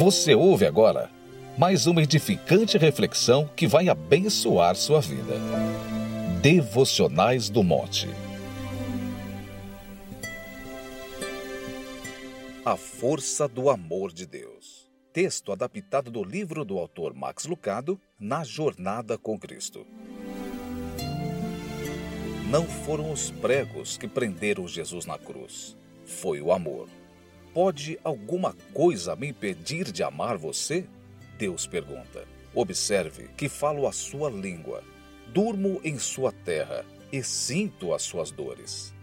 Você ouve agora mais uma edificante reflexão que vai abençoar sua vida. Devocionais do Monte. A força do amor de Deus. Texto adaptado do livro do autor Max Lucado, Na Jornada com Cristo. Não foram os pregos que prenderam Jesus na cruz, foi o amor. Pode alguma coisa me impedir de amar você? Deus pergunta. Observe que falo a sua língua, durmo em sua terra e sinto as suas dores.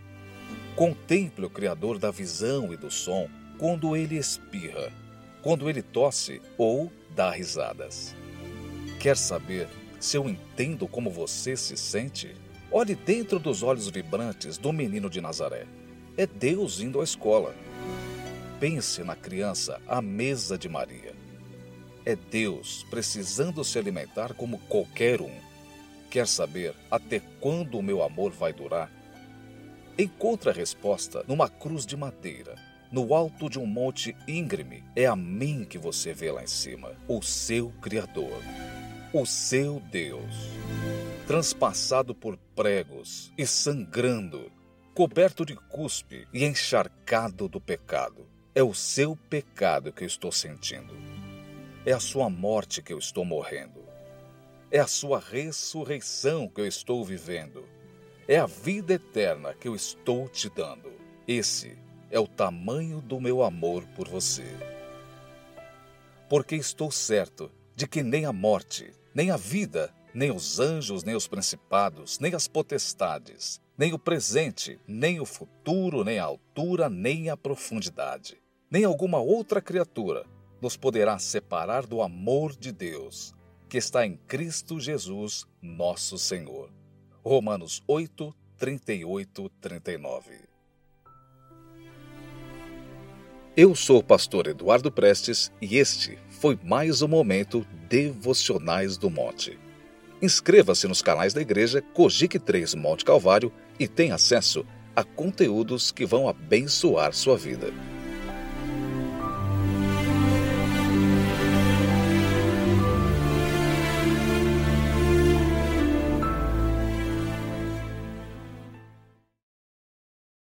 Contemple o Criador da visão e do som quando ele espirra, quando ele tosse ou dá risadas. Quer saber se eu entendo como você se sente? Olhe dentro dos olhos vibrantes do menino de Nazaré. É Deus indo à escola pense na criança à mesa de Maria. É Deus precisando se alimentar como qualquer um. Quer saber até quando o meu amor vai durar? Encontre a resposta numa cruz de madeira, no alto de um monte íngreme. É a mim que você vê lá em cima, o seu Criador, o seu Deus. Transpassado por pregos e sangrando, coberto de cuspe e encharcado do pecado é o seu pecado que eu estou sentindo. É a sua morte que eu estou morrendo. É a sua ressurreição que eu estou vivendo. É a vida eterna que eu estou te dando. Esse é o tamanho do meu amor por você. Porque estou certo de que nem a morte, nem a vida, nem os anjos, nem os principados, nem as potestades, nem o presente, nem o futuro, nem a altura, nem a profundidade nem alguma outra criatura nos poderá separar do amor de Deus, que está em Cristo Jesus, nosso Senhor. Romanos 8, 38, 39. Eu sou o pastor Eduardo Prestes e este foi mais um momento Devocionais do Monte. Inscreva-se nos canais da igreja Cogic 3 Monte Calvário e tenha acesso a conteúdos que vão abençoar sua vida.